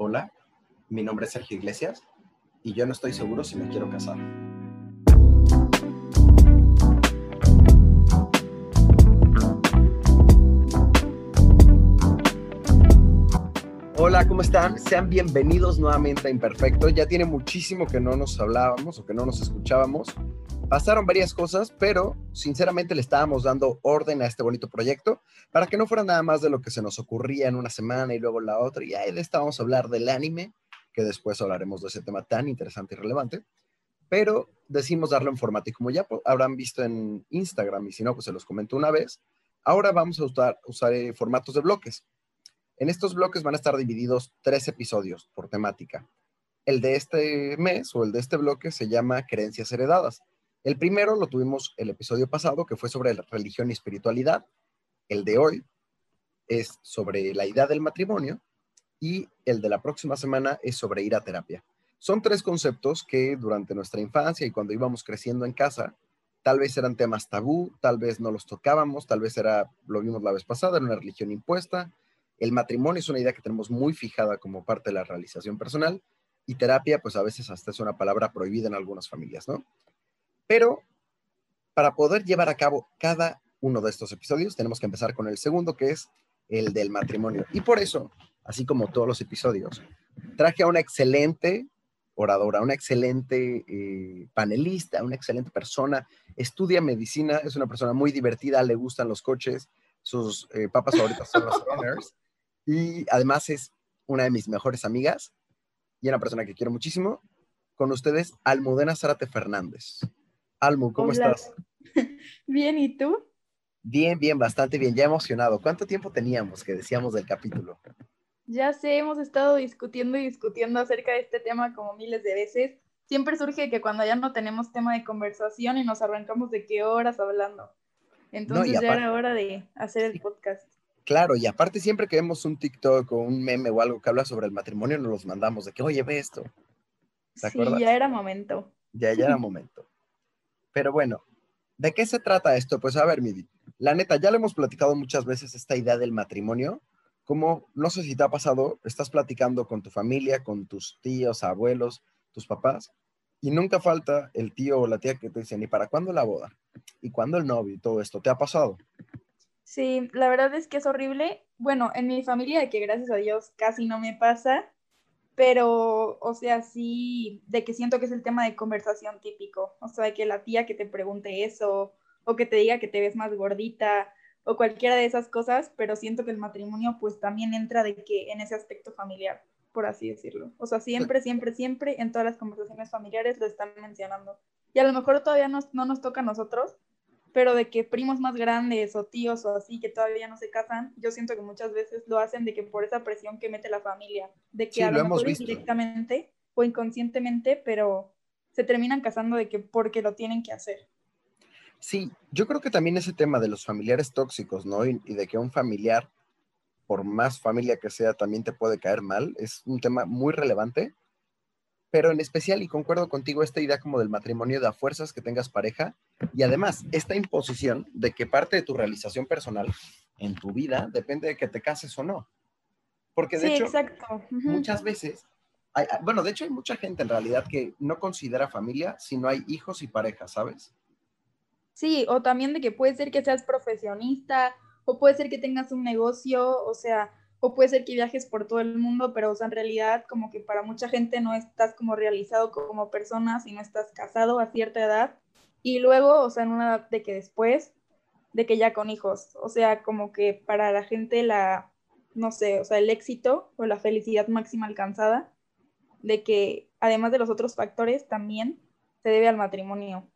Hola, mi nombre es Sergio Iglesias y yo no estoy seguro si me quiero casar. Hola, ¿cómo están? Sean bienvenidos nuevamente a Imperfecto. Ya tiene muchísimo que no nos hablábamos o que no nos escuchábamos. Pasaron varias cosas, pero sinceramente le estábamos dando orden a este bonito proyecto para que no fuera nada más de lo que se nos ocurría en una semana y luego la otra. Y ahí de esta vamos a hablar del anime, que después hablaremos de ese tema tan interesante y relevante. Pero decimos darle un formato y como ya habrán visto en Instagram y si no, pues se los comento una vez, ahora vamos a usar, usar eh, formatos de bloques. En estos bloques van a estar divididos tres episodios por temática. El de este mes o el de este bloque se llama Creencias Heredadas el primero lo tuvimos el episodio pasado, que fue sobre religión y espiritualidad. El de hoy es sobre la idea del matrimonio y el de la próxima semana es sobre ir a terapia. Son tres conceptos que durante nuestra infancia y cuando íbamos creciendo en casa, tal vez eran temas tabú, tal vez no los tocábamos, tal vez era, lo vimos la vez pasada, era una religión impuesta. El matrimonio es una idea que tenemos muy fijada como parte de la realización personal y terapia, pues a veces hasta es una palabra prohibida en algunas familias, ¿no? Pero para poder llevar a cabo cada uno de estos episodios, tenemos que empezar con el segundo, que es el del matrimonio. Y por eso, así como todos los episodios, traje a una excelente oradora, una excelente eh, panelista, una excelente persona, estudia medicina, es una persona muy divertida, le gustan los coches, sus eh, papas favoritas son los runners, y además es una de mis mejores amigas y una persona que quiero muchísimo. Con ustedes, Almudena Zárate Fernández. Almu, ¿cómo estás? Bien, ¿y tú? Bien, bien, bastante bien, ya emocionado. ¿Cuánto tiempo teníamos que decíamos del capítulo? Ya sé, hemos estado discutiendo y discutiendo acerca de este tema como miles de veces. Siempre surge que cuando ya no tenemos tema de conversación y nos arrancamos de qué horas hablando. Entonces ya era hora de hacer el podcast. Claro, y aparte siempre que vemos un TikTok o un meme o algo que habla sobre el matrimonio, nos los mandamos de que, oye, ve esto. ¿Te sí, ya era momento. Ya, ya era momento. Pero bueno, ¿de qué se trata esto? Pues a ver, Midi, la neta, ya le hemos platicado muchas veces esta idea del matrimonio, como, no sé si te ha pasado, estás platicando con tu familia, con tus tíos, abuelos, tus papás, y nunca falta el tío o la tía que te dicen, ¿y para cuándo la boda? ¿Y cuándo el novio? Todo esto, ¿te ha pasado? Sí, la verdad es que es horrible. Bueno, en mi familia, que gracias a Dios casi no me pasa, pero, o sea, sí, de que siento que es el tema de conversación típico, o sea, de que la tía que te pregunte eso, o que te diga que te ves más gordita, o cualquiera de esas cosas, pero siento que el matrimonio pues también entra de que en ese aspecto familiar, por así decirlo. O sea, siempre, siempre, siempre en todas las conversaciones familiares lo están mencionando. Y a lo mejor todavía no nos toca a nosotros, pero de que primos más grandes o tíos o así que todavía no se casan, yo siento que muchas veces lo hacen de que por esa presión que mete la familia, de que a lo, mejor directamente o inconscientemente, pero se terminan casando de que porque lo tienen que hacer. Sí, yo creo que también ese tema de los familiares tóxicos, ¿no? y de que un familiar, por más familia que sea, también te puede caer mal, es un tema muy relevante pero en especial, y concuerdo contigo, esta idea como del matrimonio de a fuerzas que tengas pareja, y además esta imposición de que parte de tu realización personal en tu vida depende de que te cases o no. Porque de hecho, muchas veces, bueno, de hecho hay mucha gente en realidad que no considera familia si no hay hijos y pareja, ¿sabes? Sí, o también de que puede ser que seas profesionista, o puede ser que tengas un negocio, o sea, o puede ser que viajes por todo el mundo, pero o sea, en realidad como que para mucha gente no estás como realizado como persona si no estás casado a cierta edad y luego, o sea, en una edad de que después, de que ya con hijos, o sea, como que para la gente la, no sé, o sea, el éxito o la felicidad máxima alcanzada, de que además de los otros factores también se debe al matrimonio.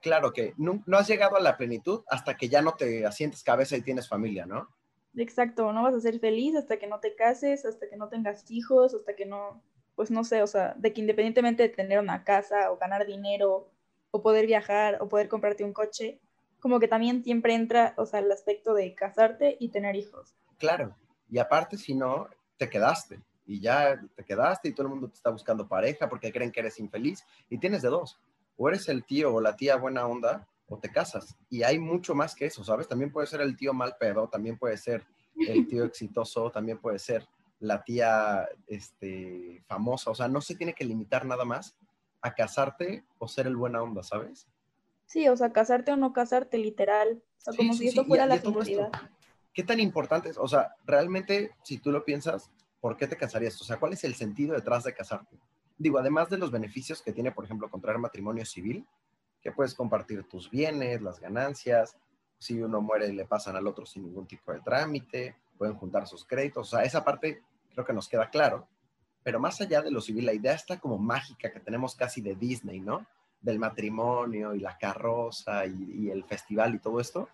Claro que no, no has llegado a la plenitud hasta que ya no te asientes cabeza y tienes familia, ¿no? Exacto, no vas a ser feliz hasta que no te cases, hasta que no tengas hijos, hasta que no, pues no sé, o sea, de que independientemente de tener una casa o ganar dinero o poder viajar o poder comprarte un coche, como que también siempre entra, o sea, el aspecto de casarte y tener hijos. Claro, y aparte si no, te quedaste y ya te quedaste y todo el mundo te está buscando pareja porque creen que eres infeliz y tienes de dos, o eres el tío o la tía buena onda o te casas. Y hay mucho más que eso, ¿sabes? También puede ser el tío mal pedo, también puede ser el tío exitoso, también puede ser la tía este, famosa. O sea, no se tiene que limitar nada más a casarte o ser el buena onda, ¿sabes? Sí, o sea, casarte o no casarte, literal. O sea, como si esto fuera la finalidad. ¿Qué tan importante es? O sea, realmente, si tú lo piensas, ¿por qué te casarías? O sea, ¿cuál es el sentido detrás de casarte? Digo, además de los beneficios que tiene, por ejemplo, contraer matrimonio civil, que puedes compartir tus bienes, las ganancias, si uno muere le pasan al otro sin ningún tipo de trámite, pueden juntar sus créditos, o sea, esa parte creo que nos queda claro. Pero más allá de lo civil, la idea está como mágica que tenemos casi de Disney, ¿no? Del matrimonio y la carroza y, el festival y todo esto.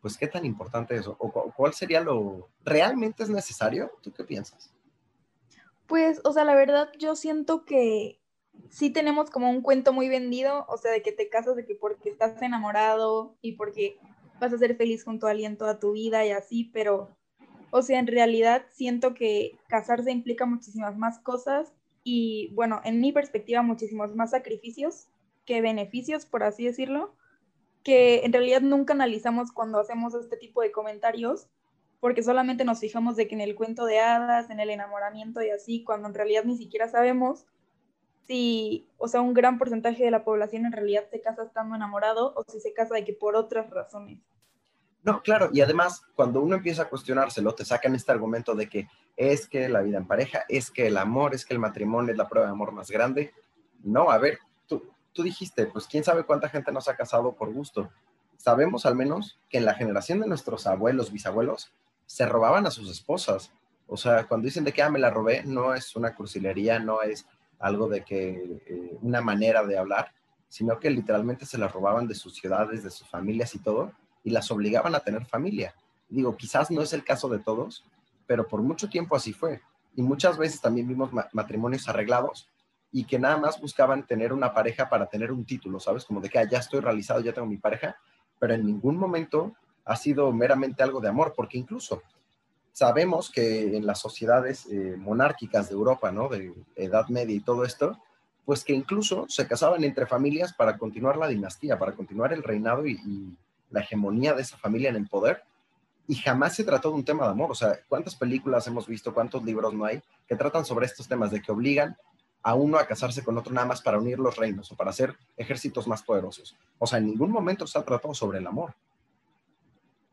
Pues, ¿qué tan importante es eso? ¿O cuál sería lo... ¿Realmente es necesario? ¿Tú qué piensas? Pues, o sea, la verdad, yo siento que sí tenemos como un cuento muy vendido, o sea, de que te casas de que porque estás enamorado y porque vas a ser feliz junto a alguien toda tu vida y así, pero, o sea, en realidad siento que casarse implica muchísimas más cosas y, bueno, en mi perspectiva, muchísimos más sacrificios que beneficios, por así decirlo, que en realidad nunca analizamos cuando hacemos este tipo de comentarios, porque solamente nos fijamos de que en el cuento de hadas, en el enamoramiento y así, cuando en realidad ni siquiera sabemos si, o sea, un gran porcentaje de la población en realidad se casa estando enamorado o si se casa de que por otras razones. No, claro, y además cuando uno empieza a cuestionárselo, te sacan este argumento de que es que la vida en pareja, es que el amor, es que el matrimonio es la prueba de amor más grande. No, a ver, tú, tú dijiste, pues quién sabe cuánta gente nos ha casado por gusto. Sabemos al menos que en la generación de nuestros abuelos, bisabuelos, se robaban a sus esposas. O sea, cuando dicen de que ah, me la robé, no es una cursilería, no es algo de que eh, una manera de hablar, sino que literalmente se las robaban de sus ciudades, de sus familias y todo, y las obligaban a tener familia. Digo, quizás no es el caso de todos, pero por mucho tiempo así fue. Y muchas veces también vimos matrimonios arreglados y que nada más buscaban tener una pareja para tener un título, ¿sabes? Como de que ah, ya estoy realizado, ya tengo mi pareja, pero en ningún momento ha sido meramente algo de amor, porque incluso sabemos que en las sociedades eh, monárquicas de Europa, ¿no? De Edad Media y todo esto, pues que incluso se casaban entre familias para continuar la dinastía, para continuar el reinado y, la hegemonía de esa familia en el poder. Y jamás se trató de un tema de amor. O sea, ¿cuántas películas hemos visto, cuántos libros no hay que tratan sobre estos temas de que obligan a uno a casarse con otro nada más para unir los reinos o para hacer ejércitos más poderosos? O sea, en ningún momento se ha tratado sobre el amor.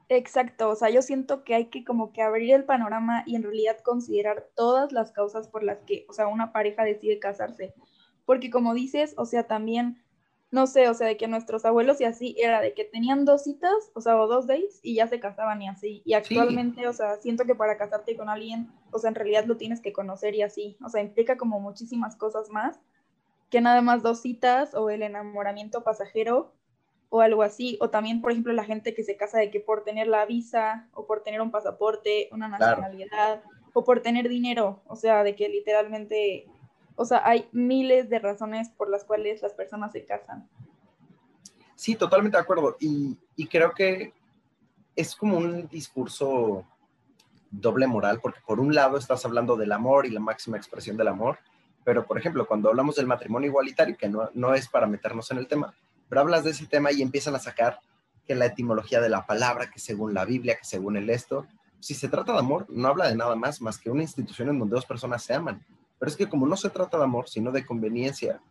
Exacto, o sea, yo siento que hay que como que abrir el panorama y en realidad considerar todas las causas por las que, o sea, una pareja decide casarse. Porque como dices, o sea, también, no sé, o sea, de que nuestros abuelos y así era de que tenían dos citas, o sea, o dos days y ya se casaban y así. Y actualmente, o sea, siento que para casarte con alguien, o sea, en realidad lo tienes que conocer y así. O sea, implica como muchísimas cosas más que nada más dos citas o el enamoramiento pasajero o algo así, o también, por ejemplo, la gente que se casa de que por tener la visa o por tener un pasaporte, una nacionalidad, o por tener dinero, o sea, de que literalmente, o sea, hay miles de razones por las cuales las personas se casan. Sí, totalmente de acuerdo, y, y creo que es como un discurso doble moral, porque por un lado estás hablando del amor y la máxima expresión del amor, pero por ejemplo, cuando hablamos del matrimonio igualitario, que no, no es para meternos en el tema, pero hablas de ese tema y empiezan a sacar que la etimología de la palabra, que según la Biblia, que según el esto, si se trata de amor, no habla de nada más más que una institución en donde dos personas se aman. Pero es que como no se trata de amor, sino de conveniencia,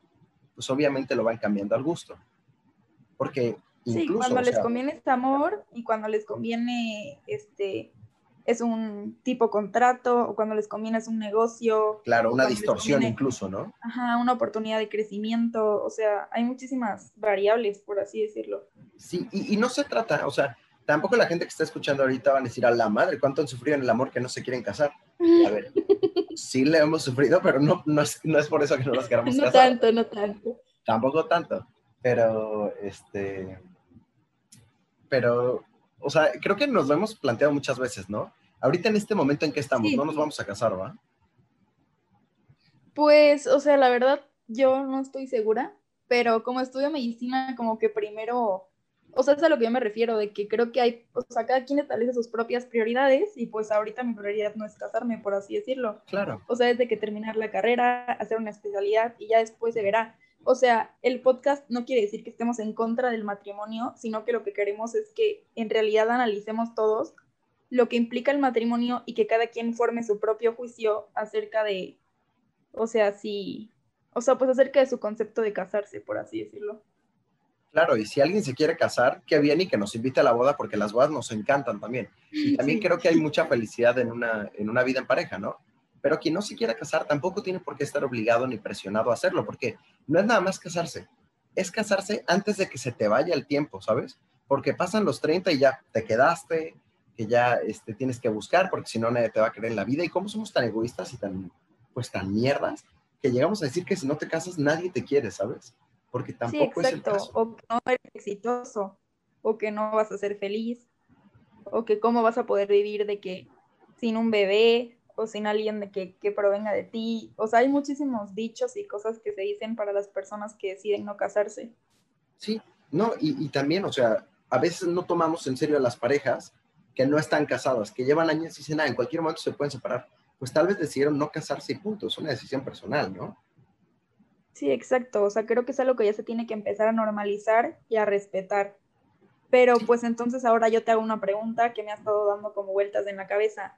pues obviamente lo van cambiando al gusto. Porque incluso, sí, cuando les conviene este amor y cuando les conviene este es un tipo contrato o cuando les conviene es un negocio. Claro, una distorsión incluso, ¿no? Ajá, una oportunidad de crecimiento, o sea, hay muchísimas variables, por así decirlo. Sí, y, no se trata, o sea, tampoco la gente que está escuchando ahorita va a decir a la madre cuánto han sufrido en el amor que no se quieren casar. A ver, sí le hemos sufrido, pero no, no, es, no es por eso que no nos queramos casar. No tanto, no tanto. Tampoco tanto, pero este... Pero o sea, creo que nos lo hemos planteado muchas veces, ¿no? Ahorita en este momento en que estamos, no nos vamos a casar, ¿va? Pues, o sea, la verdad, yo no estoy segura, pero como estudio medicina, como que primero, o sea, es a lo que yo me refiero, de que creo que hay, o sea, cada quien establece sus propias prioridades y pues ahorita mi prioridad no es casarme, por así decirlo. Claro. O sea, es de que terminar la carrera, hacer una especialidad y ya después se verá. O sea, el podcast no quiere decir que estemos en contra del matrimonio, sino que lo que queremos es que en realidad analicemos todos lo que implica el matrimonio y que cada quien forme su propio juicio acerca de, o sea, si, o sea, pues acerca de su concepto de casarse, por así decirlo. Claro, y si alguien se quiere casar, qué bien y que nos invite a la boda porque las bodas nos encantan también. Y también creo que hay mucha felicidad en una, en una vida en pareja, ¿no? Pero quien no se quiera casar tampoco tiene por qué estar obligado ni presionado a hacerlo, porque no es nada más casarse, es casarse antes de que se te vaya el tiempo, ¿sabes? Porque pasan los 30 y ya te quedaste, que ya este, tienes que buscar, porque si no nadie te va a creer en la vida. Y cómo somos tan egoístas y tan, pues tan mierdas, que llegamos a decir que si no te casas nadie te quiere, ¿sabes? Porque tampoco es el caso. O que no eres exitoso, o que no vas a ser feliz, o que cómo vas a poder vivir de que sin un bebé, o sin alguien de que, que provenga de ti. O sea, hay muchísimos dichos y cosas que se dicen para las personas que deciden no casarse. Sí, no, y, y también, o sea, a veces no tomamos en serio a las parejas que no están casadas, que llevan años y dicen, ah, en cualquier momento se pueden separar. Pues tal vez decidieron no casarse y punto, es una decisión personal, ¿no? Sí, exacto. O sea, creo que es algo que ya se tiene que empezar a normalizar y a respetar. Pero pues entonces ahora yo te hago una pregunta que me ha estado dando como vueltas en la cabeza.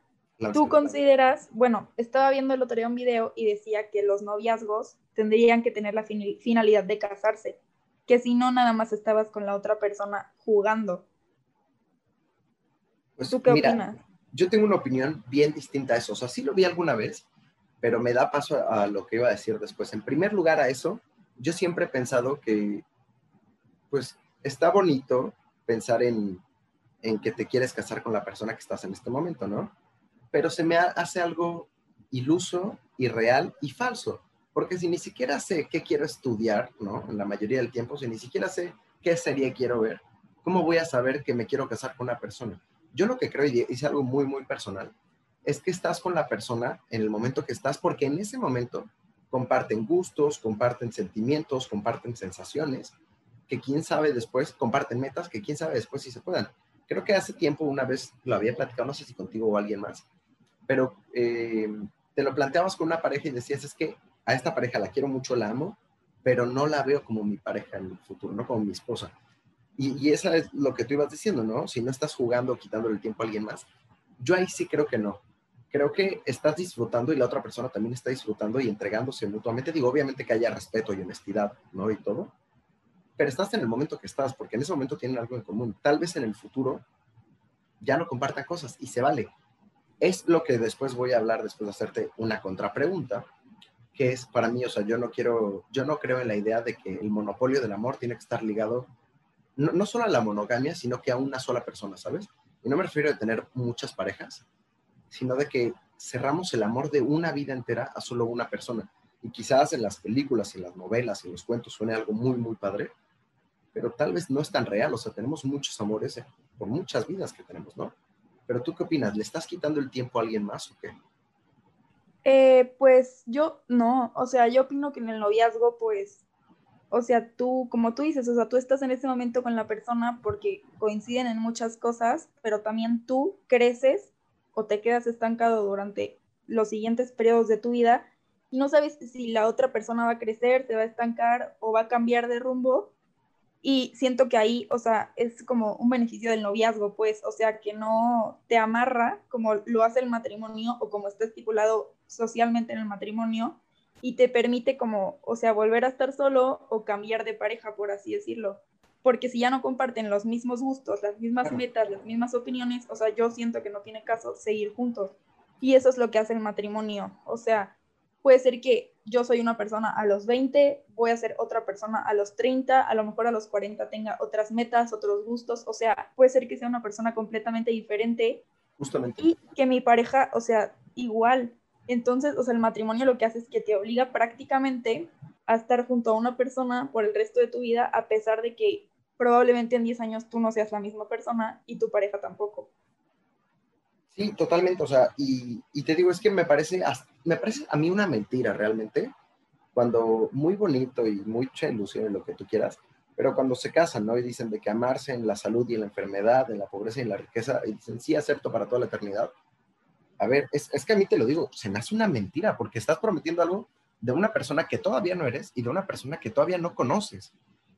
¿Tú consideras, bueno, estaba viendo el otro día un video y decía que los noviazgos tendrían que tener la finalidad de casarse, que si no, nada más estabas con la otra persona jugando. Pues, ¿Tú qué opinas? Yo tengo una opinión bien distinta a eso. O sea, sí lo vi alguna vez, pero me da paso a, lo que iba a decir después. En primer lugar, a eso, yo siempre he pensado que, pues, está bonito pensar en, en que te quieres casar con la persona que estás en este momento, ¿no? Pero se me hace algo iluso, irreal y falso. Porque si ni siquiera sé qué quiero estudiar, ¿no? En la mayoría del tiempo, si ni siquiera sé qué serie quiero ver, ¿cómo voy a saber que me quiero casar con una persona? yo lo que creo, y es algo muy, muy personal, es que estás con la persona en el momento que estás, porque en ese momento comparten gustos, comparten sentimientos, comparten sensaciones, que quién sabe después, comparten metas, que quién sabe después si se puedan. Creo que hace tiempo una vez lo había platicado, no sé si contigo o alguien más, pero eh, te lo planteabas con una pareja y decías, es que a esta pareja la quiero mucho, la amo, pero no la veo como mi pareja en el futuro, no como mi esposa. Y, y esa es lo que tú ibas diciendo, ¿no? Si no estás jugando o quitándole el tiempo a alguien más. Yo ahí sí creo que no. Creo que estás disfrutando y la otra persona también está disfrutando y entregándose mutuamente. Digo, obviamente que haya respeto y honestidad, ¿no? Y todo. Pero estás en el momento que estás, porque en ese momento tienen algo en común. Tal vez en el futuro ya no compartan cosas y se vale. Es lo que después voy a hablar, después de hacerte una contrapregunta, que es para mí, o sea, yo no quiero, yo no creo en la idea de que el monopolio del amor tiene que estar ligado no, solo a la monogamia, sino que a una sola persona, ¿sabes? Y no me refiero a tener muchas parejas, sino de que cerramos el amor de una vida entera a solo una persona. Y quizás en las películas, en las novelas, en los cuentos suene algo muy, muy padre, pero tal vez no es tan real. O sea, tenemos muchos amores eh, por muchas vidas que tenemos, ¿no? Pero tú qué opinas? ¿Le estás quitando el tiempo a alguien más o qué? Eh, pues yo no, o sea, yo opino que en el noviazgo, pues o sea, tú, como tú dices, o sea, tú estás en ese momento con la persona porque coinciden en muchas cosas, pero también tú creces o te quedas estancado durante los siguientes periodos de tu vida y no sabes si la otra persona va a crecer, se va a estancar o va a cambiar de rumbo. Y siento que ahí, o sea, es como un beneficio del noviazgo, pues, o sea, que no te amarra como lo hace el matrimonio o como está estipulado socialmente en el matrimonio, y te permite como, o sea, volver a estar solo o cambiar de pareja, por así decirlo. Porque si ya no comparten los mismos gustos, las mismas metas, las mismas opiniones, o sea, yo siento que no tiene caso seguir juntos. Y eso es lo que hace el matrimonio. O sea, puede ser que yo soy una persona a los 20, voy a ser otra persona a los 30, a lo mejor a los 40 tenga otras metas, otros gustos, o sea, puede ser que sea una persona completamente diferente. Justamente. Y que mi pareja, o sea, igual, entonces, o sea, el matrimonio lo que hace es que te obliga prácticamente a estar junto a una persona por el resto de tu vida, a pesar de que probablemente en 10 años tú no seas la misma persona y tu pareja tampoco. Sí, totalmente. O sea, y, te digo, es que me parece, me parece a mí una mentira realmente, cuando muy bonito y mucha ilusión en lo que tú quieras, pero cuando se casan, ¿no? Y dicen de que amarse en la salud y en la enfermedad, en la pobreza y en la riqueza, y dicen, sí, acepto para toda la eternidad a ver, es, que a mí te lo digo, se me hace una mentira porque estás prometiendo algo de una persona que todavía no eres y de una persona que todavía no conoces.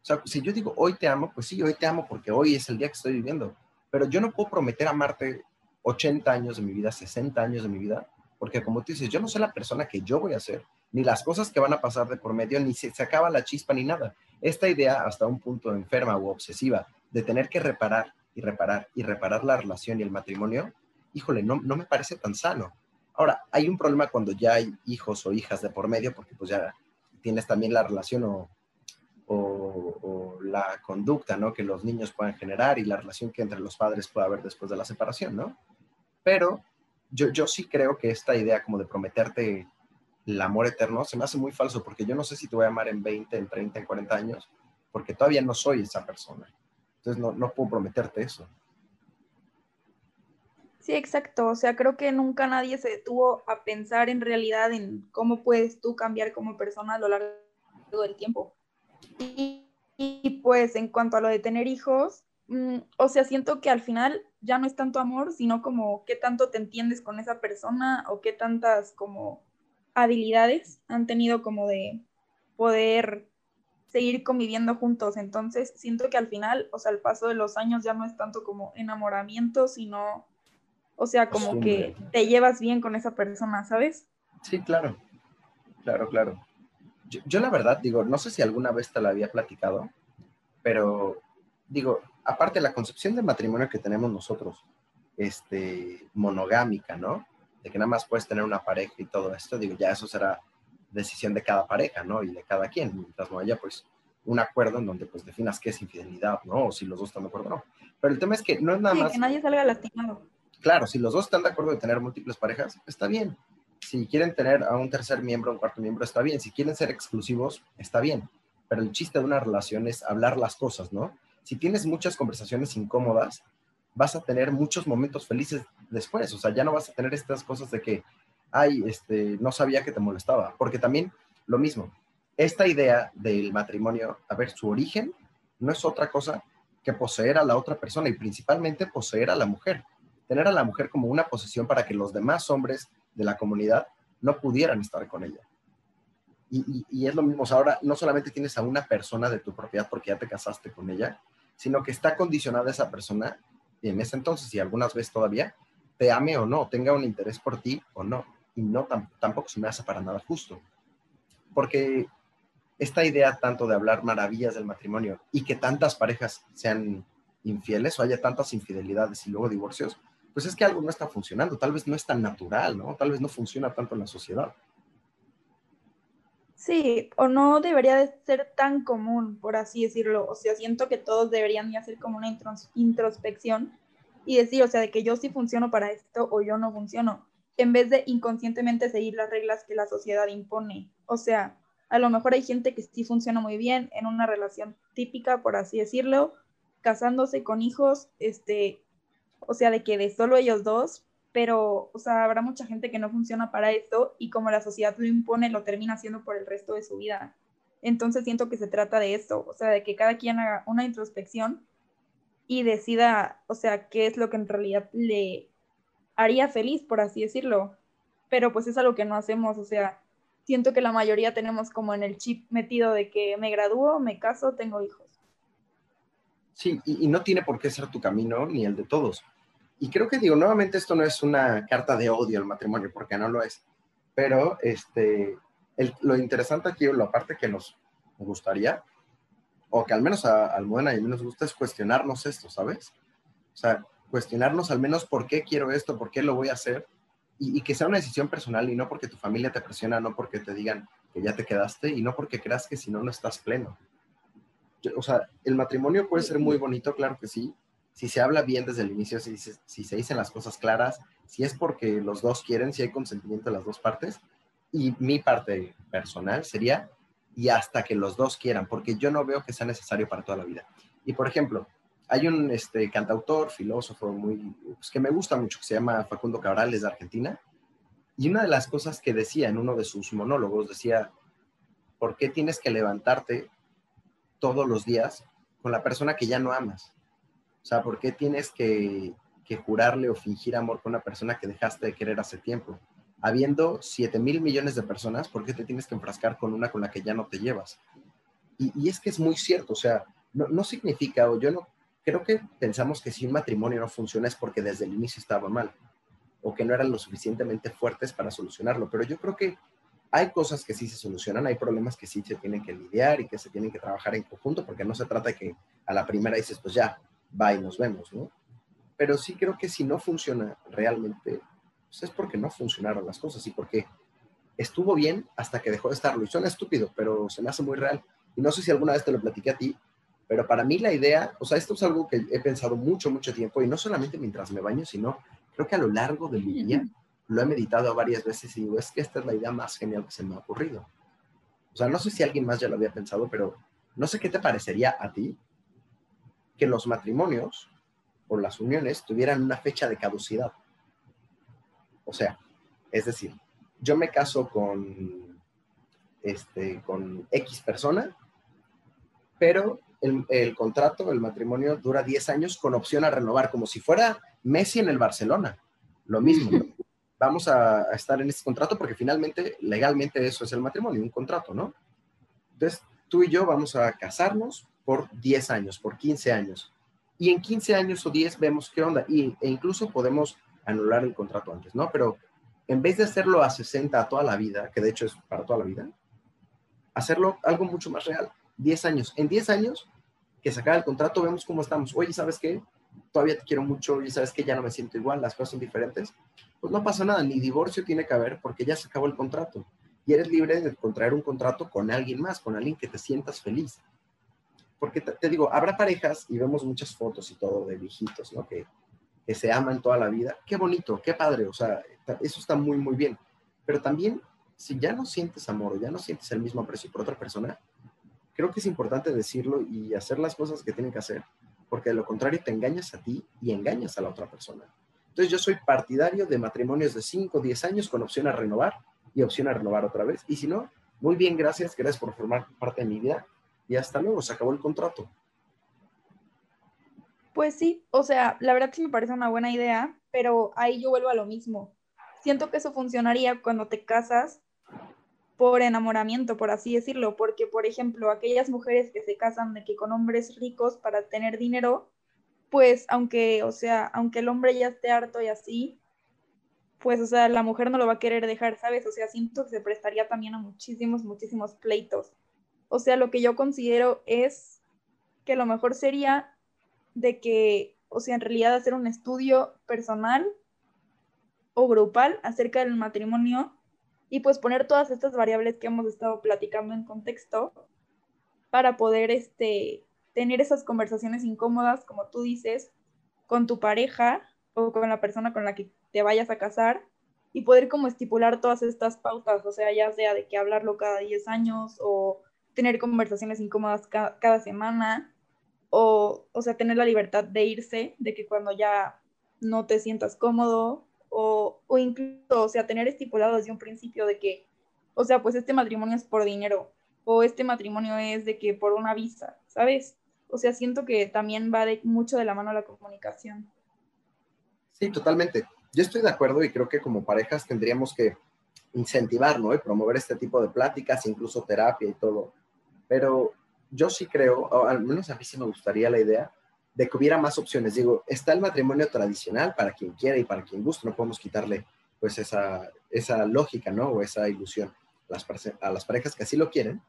O sea, si yo digo hoy te amo, pues sí, hoy te amo porque hoy es el día que estoy viviendo, pero yo no puedo prometer amarte 80 años de mi vida, 60 años de mi vida, porque como tú dices, yo no sé la persona que yo voy a ser, ni las cosas que van a pasar de por medio, ni se, se acaba la chispa ni nada. Esta idea hasta un punto enferma o obsesiva de tener que reparar y reparar y reparar la relación y el matrimonio, híjole, no, no me parece tan sano. Ahora, hay un problema cuando ya hay hijos o hijas de por medio, porque pues ya tienes también la relación o, o, la conducta, ¿no? Que los niños puedan generar y la relación que entre los padres pueda haber después de la separación, ¿no? Pero yo, yo sí creo que esta idea como de prometerte el amor eterno se me hace muy falso, porque yo no sé si te voy a amar en 20, en 30, en 40 años, porque todavía no soy esa persona. Entonces no, no puedo prometerte eso. Sí, exacto. O sea, creo que nunca nadie se detuvo a pensar en realidad en cómo puedes tú cambiar como persona a lo largo del tiempo. Y pues en cuanto a lo de tener hijos, mm, o sea, siento que al final ya no es tanto amor, sino como qué tanto te entiendes con esa persona o qué tantas como habilidades han tenido como de poder seguir conviviendo juntos. Entonces, siento que al final, o sea, al paso de los años ya no es tanto como enamoramiento, sino, o sea, como que te llevas bien con esa persona, ¿sabes? Sí, claro, claro, claro. Yo, la verdad digo, no sé si alguna vez te la había platicado, pero digo, aparte la concepción de matrimonio que tenemos nosotros, este, monogámica, ¿no? De que nada más puedes tener una pareja y todo esto, digo, ya eso será decisión de cada pareja, ¿no? Y de cada quien, mientras no haya, pues, un acuerdo en donde, pues, definas qué es infidelidad, ¿no? O si los dos están de acuerdo, no. Pero el tema es que no es nada sí, más... que nadie salga lastimado. Claro, si los dos están de acuerdo de tener múltiples parejas, está bien. Si quieren tener a un tercer miembro, un cuarto miembro, está bien. Si quieren ser exclusivos, está bien. Pero el chiste de una relación es hablar las cosas, ¿no? Si tienes muchas conversaciones incómodas, vas a tener muchos momentos felices después. O sea, ya no vas a tener estas cosas de que, ay, este, no sabía que te molestaba. Porque también lo mismo, esta idea del matrimonio, a ver, su origen no es otra cosa que poseer a la otra persona y principalmente poseer a la mujer. Tener a la mujer como una posesión para que los demás hombres de la comunidad no pudieran estar con ella. Y, es lo mismo, ahora no solamente tienes a una persona de tu propiedad porque ya te casaste con ella, sino que está condicionada esa persona, y en ese entonces, y algunas veces todavía, te ame o no, tenga un interés por ti o no. Y no tampoco se me hace para nada justo. Porque esta idea tanto de hablar maravillas del matrimonio y que tantas parejas sean infieles o haya tantas infidelidades y luego divorcios, pues es que algo no está funcionando, tal vez no es tan natural, ¿no? Tal vez no funciona tanto en la sociedad. Sí, o no debería de ser tan común, por así decirlo. O sea, siento que todos deberían de hacer como una introspección y decir, o sea, de que yo sí funciono para esto o yo no funciono, en vez de inconscientemente seguir las reglas que la sociedad impone. O sea, a lo mejor hay gente que sí funciona muy bien en una relación típica, por así decirlo, casándose con hijos, este, o sea, de que de solo ellos dos, pero, o sea, habrá mucha gente que no funciona para esto y como la sociedad lo impone, lo termina haciendo por el resto de su vida. Entonces siento que se trata de esto, o sea, de que cada quien haga una introspección y decida, o sea, qué es lo que en realidad le haría feliz, por así decirlo. Pero pues es algo que no hacemos, o sea, siento que la mayoría tenemos como en el chip metido de que me gradúo, me caso, tengo hijos. Sí, y, y no tiene por qué ser tu camino ni el de todos. Y creo que digo, nuevamente esto no es una carta de odio al matrimonio, porque no lo es. Pero este, lo interesante aquí, o la parte que nos gustaría, o que al menos a Almudena y a mí nos gusta, es cuestionarnos esto, ¿sabes? O sea, cuestionarnos al menos por qué quiero esto, por qué lo voy a hacer, y, y, que sea una decisión personal y no porque tu familia te presiona, no porque te digan que ya te quedaste y no porque creas que si no, no estás pleno. O sea, el matrimonio puede ser muy bonito, claro que sí, si se habla bien desde el inicio, si, se dicen las cosas claras, si es porque los dos quieren, si hay consentimiento de las dos partes. Y mi parte personal sería, y hasta que los dos quieran, porque yo no veo que sea necesario para toda la vida. Y por ejemplo, hay un este, cantautor, filósofo muy, pues, que me gusta mucho, que se llama Facundo Cabral, es de Argentina. Y una de las cosas que decía en uno de sus monólogos, decía, ¿por qué tienes que levantarte todos los días con la persona que ya no amas? O sea, ¿por qué tienes que, jurarle o fingir amor con una persona que dejaste de querer hace tiempo? Habiendo 7 mil millones de personas, ¿por qué te tienes que enfrascar con una con la que ya no te llevas? Y, es que es muy cierto, o sea, no, significa, o yo no creo que pensamos que si un matrimonio no funciona es porque desde el inicio estaba mal o que no eran lo suficientemente fuertes para solucionarlo. Pero yo creo que hay cosas que sí se solucionan, hay problemas que sí se tienen que lidiar y que se tienen que trabajar en conjunto, porque no se trata de que a la primera dices, pues ya, va y nos vemos, ¿no? Pero sí creo que si no funciona realmente, pues es porque no funcionaron las cosas y porque estuvo bien hasta que dejó de estarlo. Y suena estúpido, pero se me hace muy real. Y no sé si alguna vez te lo platiqué a ti, pero para mí la idea, o sea, esto es algo que he pensado mucho, mucho tiempo, y no solamente mientras me baño, sino creo que a lo largo de mi día lo he meditado varias veces y digo, es que esta es la idea más genial que se me ha ocurrido. O sea, no sé si alguien más ya lo había pensado, pero no sé qué te parecería a ti que los matrimonios o las uniones tuvieran una fecha de caducidad. O sea, es decir, yo me caso con, este, con X persona, pero el, contrato, el matrimonio dura 10 años con opción a renovar, como si fuera Messi en el Barcelona. Lo mismo. Vamos a, estar en este contrato porque finalmente, legalmente, eso es el matrimonio, un contrato, ¿no? Entonces, tú y yo vamos a casarnos por 10 años, por 15 años. Y en 15 años o 10 vemos qué onda. Y, e incluso podemos anular el contrato antes, ¿no? Pero en vez de hacerlo a 60 a toda la vida, que de hecho es para toda la vida, hacerlo algo mucho más real. 10 años. En 10 años que se acaba el contrato, vemos cómo estamos. Oye, ¿sabes qué? Todavía te quiero mucho, y sabes que ya no me siento igual, las cosas son diferentes. Pues no pasa nada, ni divorcio tiene que haber porque ya se acabó el contrato. Y eres libre de contraer un contrato con alguien más, con alguien que te sientas feliz. Porque te, digo, habrá parejas y vemos muchas fotos y todo de viejitos, ¿no? Que, que se aman toda la vida. Qué bonito, qué padre, o sea, eso está muy, muy bien. Pero también, si ya no sientes amor o ya no sientes el mismo aprecio por otra persona, creo que es importante decirlo y hacer las cosas que tienen que hacer, porque de lo contrario te engañas a ti y engañas a la otra persona. Entonces yo soy partidario de matrimonios de 5 o 10 años con opción a renovar y opción a renovar otra vez. Y si no, muy bien, gracias, gracias por formar parte de mi vida y hasta luego, se acabó el contrato. Pues sí, o sea, la verdad sí me parece una buena idea, pero ahí yo vuelvo a lo mismo. Siento que eso funcionaría cuando te casas por enamoramiento, por así decirlo, porque, por ejemplo, aquellas mujeres que se casan de que con hombres ricos para tener dinero, pues aunque, o sea, aunque el hombre ya esté harto y así, pues, o sea, la mujer no lo va a querer dejar, ¿sabes? O sea, siento que se prestaría también a muchísimos, muchísimos pleitos. O sea, lo que yo considero es que lo mejor sería de que, o sea, en realidad hacer un estudio personal o grupal acerca del matrimonio y pues poner todas estas variables que hemos estado platicando en contexto para poder este, tener esas conversaciones incómodas, como tú dices, con tu pareja o con la persona con la que te vayas a casar y poder como estipular todas estas pautas, o sea, ya sea de que hablarlo cada 10 años o tener conversaciones incómodas cada semana o, o sea, tener la libertad de irse, de que cuando ya no te sientas cómodo o, o incluso, o sea, tener estipulado desde un principio de que, o sea, pues este matrimonio es por dinero o este matrimonio es de que por una visa, ¿sabes? O sea, siento que también va de, mucho de la mano la comunicación. Sí, totalmente. Yo estoy de acuerdo y creo que como parejas tendríamos que incentivar, ¿no? Y promover este tipo de pláticas, incluso terapia y todo. Pero yo sí creo, o al menos a mí sí me gustaría la idea de que hubiera más opciones. Digo, está el matrimonio tradicional para quien quiera y para quien guste, no podemos quitarle pues esa, esa lógica, ¿no? O esa ilusión a las, parejas que así lo quieren,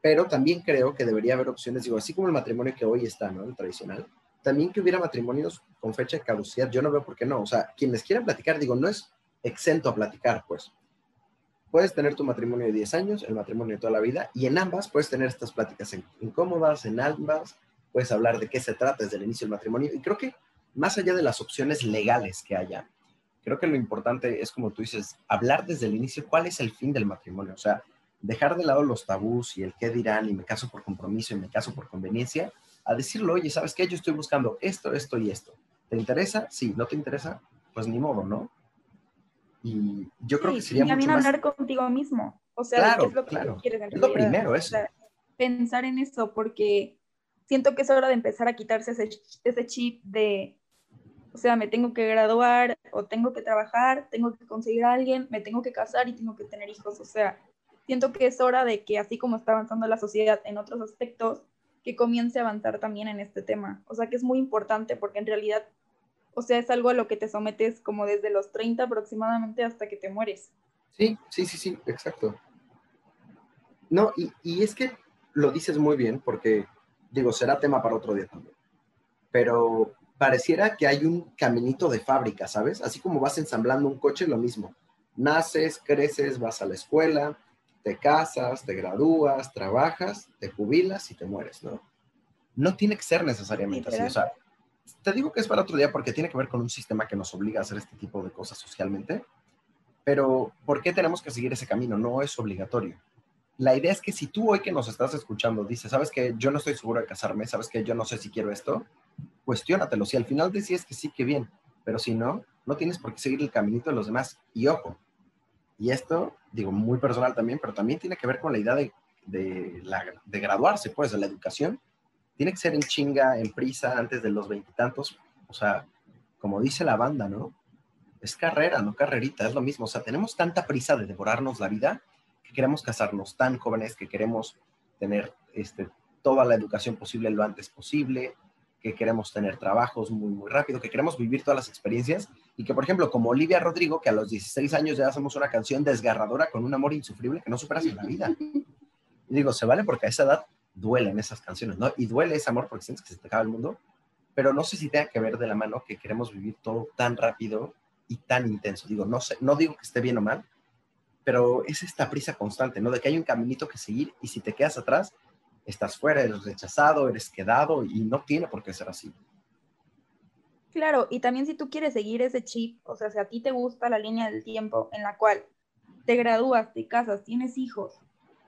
pero también creo que debería haber opciones, digo, así como el matrimonio que hoy está, ¿no? El tradicional, también que hubiera matrimonios con fecha de caducidad, yo no veo por qué no, o sea, quienes quieran platicar, digo, no es exento a platicar, pues. Puedes tener tu matrimonio de 10 años, el matrimonio de toda la vida, y en ambas puedes tener estas pláticas incómodas, en ambas puedes hablar de qué se trata desde el inicio del matrimonio. Y creo que más allá de las opciones legales que haya, creo que lo importante es, como tú dices, hablar desde el inicio cuál es el fin del matrimonio. O sea, dejar de lado los tabús y el qué dirán y me caso por compromiso y me caso por conveniencia, a decirlo, oye, ¿sabes qué? Yo estoy buscando esto, esto y esto. ¿Te interesa? Sí, ¿no te interesa? Pues ni modo, ¿no? Y yo creo que sería y también hablar contigo mismo. O sea, ¿qué es lo que quieres Es lo primero, eso. pensar en eso, porque siento que es hora de empezar a quitarse ese, ese chip de, o sea, me tengo que graduar o tengo que trabajar, tengo que conseguir a alguien, me tengo que casar y tengo que tener hijos. O sea, siento que es hora de que así como está avanzando la sociedad en otros aspectos, que comience a avanzar también en este tema. O sea, que es muy importante porque en realidad, o sea, es algo a lo que te sometes como desde los 30 aproximadamente hasta que te mueres. Sí, sí, sí, sí, exacto. No, y, y es que lo dices muy bien porque, digo, será tema para otro día también. Pero pareciera que hay un caminito de fábrica, ¿sabes? Así como vas ensamblando un coche, lo mismo. Naces, creces, vas a la escuela, te casas, te gradúas, trabajas, te jubilas y te mueres, ¿no? No tiene que ser necesariamente así. O sea, te digo que es para otro día porque tiene que ver con un sistema que nos obliga a hacer este tipo de cosas socialmente. Pero, ¿por qué tenemos que seguir ese camino? No es obligatorio. La idea es que si tú hoy que nos estás escuchando dices, sabes que yo no estoy seguro de casarme, sabes que yo no sé si quiero esto, cuestiónatelo. Si al final decides que sí, que bien. Pero si no, no tienes por qué seguir el caminito de los demás. Y ojo, y esto, digo, muy personal también, pero también tiene que ver con la idea de, de, de graduarse, pues, de la educación. Tiene que ser en chinga, en prisa, antes de los veintitantos. O sea, como dice la banda, ¿no? Es carrera, no carrerita, es lo mismo. O sea, tenemos tanta prisa de devorarnos la vida que queremos casarnos tan jóvenes, que queremos tener este, toda la educación posible lo antes posible, que queremos tener trabajos muy, muy rápido, que queremos vivir todas las experiencias y que, por ejemplo, como Olivia Rodrigo, que a los 16 años ya hacemos una canción desgarradora con un amor insufrible que no superas en la vida. Y digo, se vale porque a esa edad duelen esas canciones, ¿no? Y duele ese amor porque sientes que se te acaba el mundo, pero no sé si tenga que ver de la mano que queremos vivir todo tan rápido y tan intenso. Digo, no sé, no digo que esté bien o mal, pero es esta prisa constante, ¿no? De que hay un caminito que seguir y si te quedas atrás, estás fuera, eres rechazado, eres quedado y no tiene por qué ser así. Claro, y también si tú quieres seguir ese chip, o sea, si a ti te gusta la línea del tiempo en la cual te gradúas, te casas, tienes hijos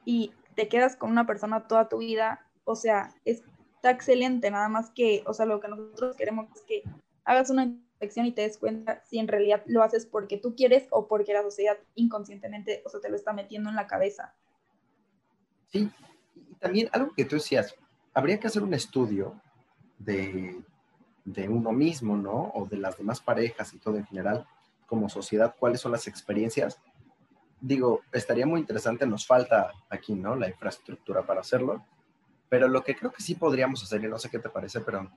y te quedas con una persona toda tu vida, o sea, está excelente, nada más que, o sea, lo que nosotros queremos es que hagas una inspección y te des cuenta si en realidad lo haces porque tú quieres o porque la sociedad inconscientemente, o sea, te lo está metiendo en la cabeza. Sí, también algo que tú decías, habría que hacer un estudio de, de uno mismo, ¿no? O de las demás parejas y todo en general, como sociedad, cuáles son las experiencias. Digo, estaría muy interesante, nos falta aquí, ¿no? La infraestructura para hacerlo, pero lo que creo que sí podríamos hacer, y no sé qué te parece, pero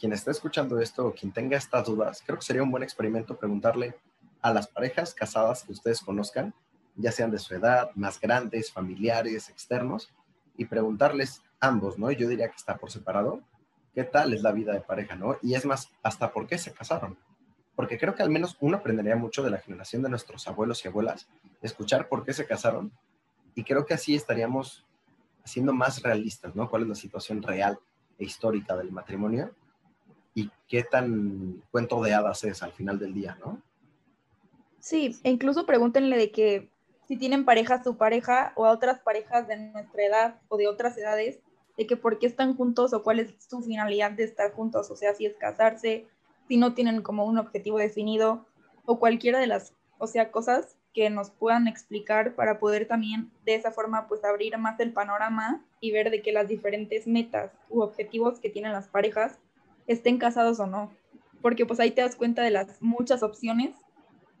quien está escuchando esto o quien tenga estas dudas, creo que sería un buen experimento preguntarle a las parejas casadas que ustedes conozcan, ya sean de su edad, más grandes, familiares, externos, y preguntarles ambos, ¿no? Yo diría que está por separado, ¿qué tal es la vida de pareja, ¿no? Y es más, hasta por qué se casaron. Porque creo que al menos uno aprendería mucho de la generación de nuestros abuelos y abuelas, escuchar por qué se casaron. Y creo que así estaríamos siendo más realistas, ¿no? ¿Cuál es la situación real e histórica del matrimonio? Y qué tan cuento de hadas es al final del día, ¿no? Sí, e incluso pregúntenle de que si tienen pareja su pareja o a otras parejas de nuestra edad o de otras edades, de que por qué están juntos o cuál es su finalidad de estar juntos, o sea, si es casarse, si no tienen como un objetivo definido o cualquiera de las, o sea, cosas que nos puedan explicar para poder también de esa forma pues abrir más el panorama y ver de que las diferentes metas u objetivos que tienen las parejas estén casados o no, porque pues ahí te das cuenta de las muchas opciones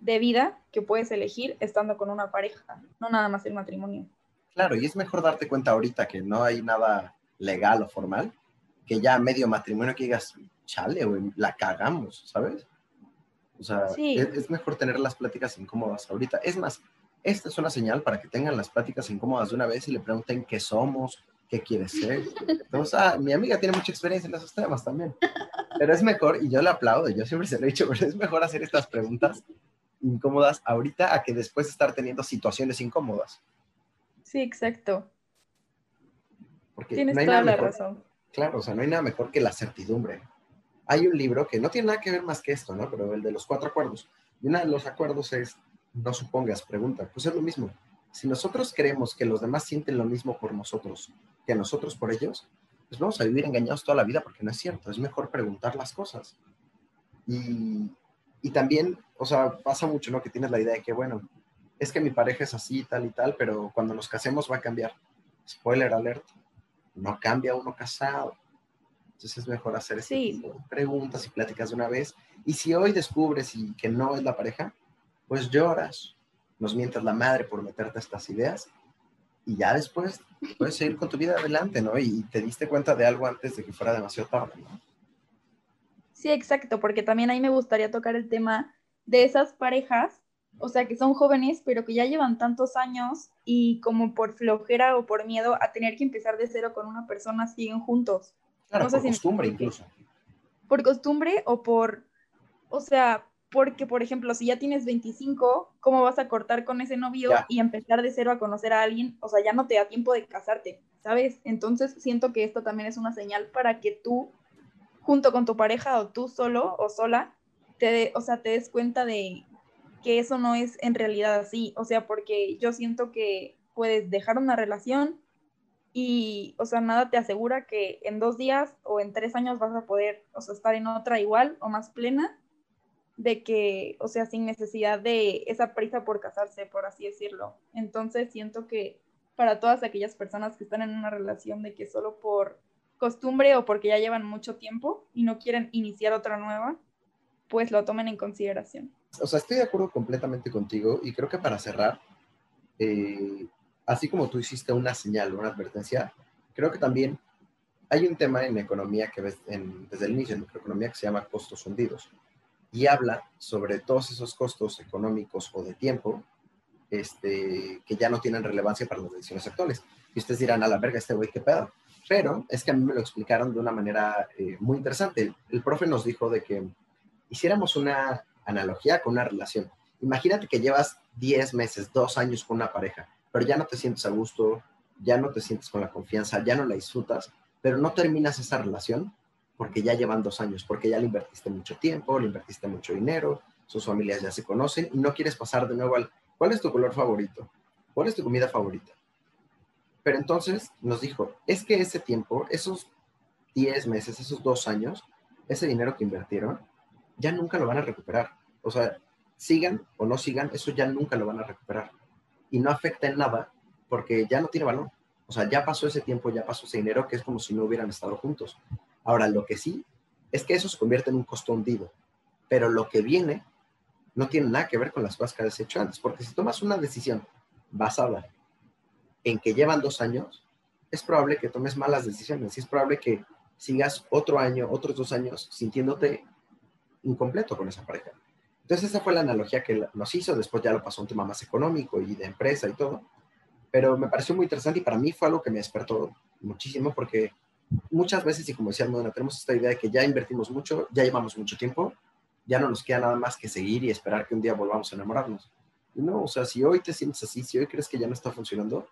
de vida que puedes elegir estando con una pareja, no nada más el matrimonio. Claro, y es mejor darte cuenta ahorita que no hay nada legal o formal, que ya medio matrimonio que digas, chale, güey, la cagamos, ¿sabes? O sea, es, mejor tener las pláticas incómodas ahorita. Es más, esta es una señal para que tengan las pláticas incómodas de una vez y le pregunten qué somos, qué quieres ser. Entonces, ah, mi amiga tiene mucha experiencia en esos temas también. Pero es mejor, y yo le aplaudo, yo siempre se lo he dicho, pero es mejor hacer estas preguntas incómodas ahorita a que después estar teniendo situaciones incómodas. Sí, exacto. Porque Tienes toda la razón. Claro, o sea, no hay nada mejor que la certidumbre. Hay un libro que no tiene nada que ver más que esto, ¿no? Pero el de los cuatro acuerdos. Y uno de los acuerdos es, no supongas, pregunta. Pues es lo mismo. Si nosotros creemos que los demás sienten lo mismo por nosotros que nosotros por ellos, pues vamos a vivir engañados toda la vida porque no es cierto. Es mejor preguntar las cosas. Y, y también, o sea, pasa mucho, ¿no? Que tienes la idea de que, bueno, es que mi pareja es así, tal y tal, pero cuando nos casemos va a cambiar. Spoiler alert, no cambia uno casado. Entonces es mejor hacer este preguntas y pláticas de una vez. Y si hoy descubres y que no es la pareja, pues lloras, nos mientas la madre por meterte estas ideas y ya después puedes seguir con tu vida adelante, ¿no? Y te diste cuenta de algo antes de que fuera demasiado tarde, ¿no? Sí, exacto, porque también ahí me gustaría tocar el tema de esas parejas, o sea, que son jóvenes, pero que ya llevan tantos años y como por flojera o por miedo a tener que empezar de cero con una persona, siguen juntos. Claro, por costumbre incluso. Por costumbre o por, o sea, porque, por ejemplo, si ya tienes 25, ¿cómo vas a cortar con ese novio y empezar de cero a conocer a alguien? O sea, ya no te da tiempo de casarte, ¿sabes? Entonces siento que esto también es una señal para que tú, junto con tu pareja o tú solo o sola, te, o sea, te des cuenta de que eso no es en realidad así. O sea, porque yo siento que puedes dejar una relación y, o sea, nada te asegura que en dos días o en tres años vas a poder, o sea, estar en otra igual o más plena de que, o sea, sin necesidad de esa prisa por casarse, por así decirlo. Entonces siento que para todas aquellas personas que están en una relación de que solo por costumbre o porque ya llevan mucho tiempo y no quieren iniciar otra nueva, pues lo tomen en consideración. O sea, estoy de acuerdo completamente contigo y creo que para cerrar, eh, así como tú hiciste una señal, una advertencia, creo que también hay un tema en economía que ves desde el inicio en economía que se llama costos hundidos y habla sobre todos esos costos económicos o de tiempo este, que ya no tienen relevancia para las decisiones actuales. Y ustedes dirán, a la verga, este güey, qué pedo. Pero es que a mí me lo explicaron de una manera eh, muy interesante. El, profe nos dijo de que hiciéramos una analogía con una relación. Imagínate que llevas 10 meses, 2 años con una pareja, pero ya no te sientes a gusto, ya no te sientes con la confianza, ya no la disfrutas, pero no terminas esa relación porque ya llevan dos años, porque ya le invertiste mucho tiempo, le invertiste mucho dinero, sus familias ya se conocen y no quieres pasar de nuevo al, ¿cuál es tu color favorito? ¿Cuál es tu comida favorita? Pero entonces nos dijo, es que ese tiempo, esos 10 meses, esos dos años, ese dinero que invirtieron, ya nunca lo van a recuperar. O sea, sigan o no sigan, eso ya nunca lo van a recuperar. Y no afecta en nada porque ya no tiene valor. O sea, ya pasó ese tiempo, ya pasó ese dinero, que es como si no hubieran estado juntos. Ahora, lo que sí es que eso se convierte en un costo hundido, pero lo que viene no tiene nada que ver con las cosas que has hecho antes, porque si tomas una decisión basada en que llevan dos años, es probable que tomes malas decisiones y es probable que sigas otro año, otros dos años sintiéndote incompleto con esa pareja. Entonces esa fue la analogía que nos hizo, después ya lo pasó un tema más económico y de empresa y todo, pero me pareció muy interesante y para mí fue algo que me despertó muchísimo porque muchas veces, y como decía Modena, tenemos esta idea de que ya invertimos mucho, ya llevamos mucho tiempo, ya no nos queda nada más que seguir y esperar que un día volvamos a enamorarnos. Y no, o sea, si hoy te sientes así, si hoy crees que ya no está funcionando,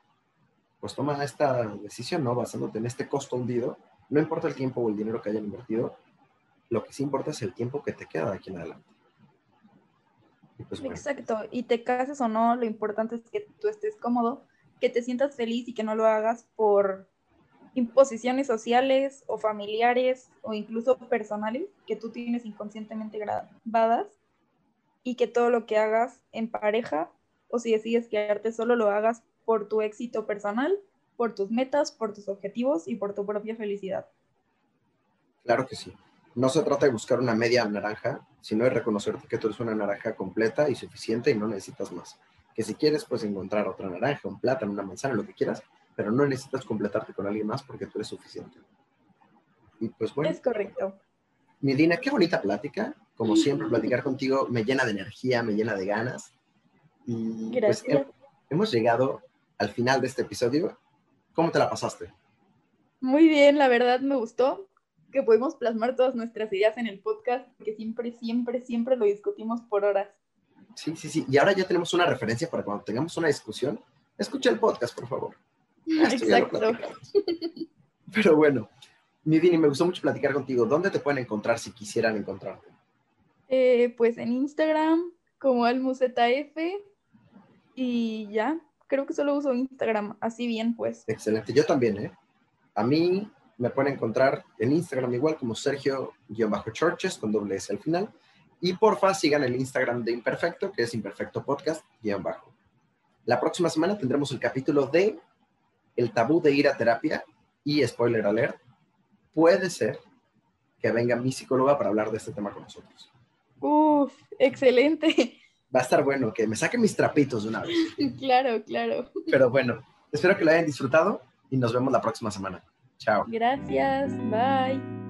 pues toma esta decisión, ¿no? Basándote en este costo hundido, no importa el tiempo o el dinero que hayan invertido, lo que sí importa es el tiempo que te queda de aquí en adelante. Pues, Exacto, y te cases o no, lo importante es que tú estés cómodo, que te sientas feliz y que no lo hagas por imposiciones sociales o familiares o incluso personales que tú tienes inconscientemente grabadas y que todo lo que hagas en pareja o si decides quedarte solo lo hagas por tu éxito personal, por tus metas, por tus objetivos y por tu propia felicidad. Claro que sí. No se trata de buscar una media naranja, sino de reconocerte que tú eres una naranja completa y suficiente y no necesitas más. Que si quieres, puedes encontrar otra naranja, un plátano, una manzana, lo que quieras, pero no necesitas completarte con alguien más porque tú eres suficiente. Y pues bueno. Es correcto. Midina, qué bonita plática. Como siempre, platicar contigo me llena de energía, me llena de ganas. Y pues, Gracias. hemos llegado al final de este episodio. ¿Cómo te la pasaste? Muy bien, la verdad me gustó que pudimos plasmar todas nuestras ideas en el podcast, que siempre, siempre, siempre lo discutimos por horas. Sí, sí, sí. Y ahora ya tenemos una referencia para cuando tengamos una discusión. Escucha el podcast, por favor. Exacto. Pero bueno, Midini, me gustó mucho platicar contigo. ¿Dónde te pueden encontrar si quisieran encontrarte? Eh, pues en Instagram, como almuzetaf. Y ya, creo que solo uso Instagram, así bien, pues. Excelente, yo también, ¿eh? A mí me pueden encontrar en Instagram igual como Sergio-Churches con doble S al final. Y porfa, sigan el Instagram de Imperfecto, que es Imperfecto Podcast-bajo. La próxima semana tendremos el capítulo de el tabú de ir a terapia y, spoiler alert, puede ser que venga mi psicóloga para hablar de este tema con nosotros. Uf, excelente. Va a estar bueno, que me saquen mis trapitos de una vez. Claro, claro. Pero bueno, Espero que lo hayan disfrutado y nos vemos la próxima semana. Chao. Gracias. Bye.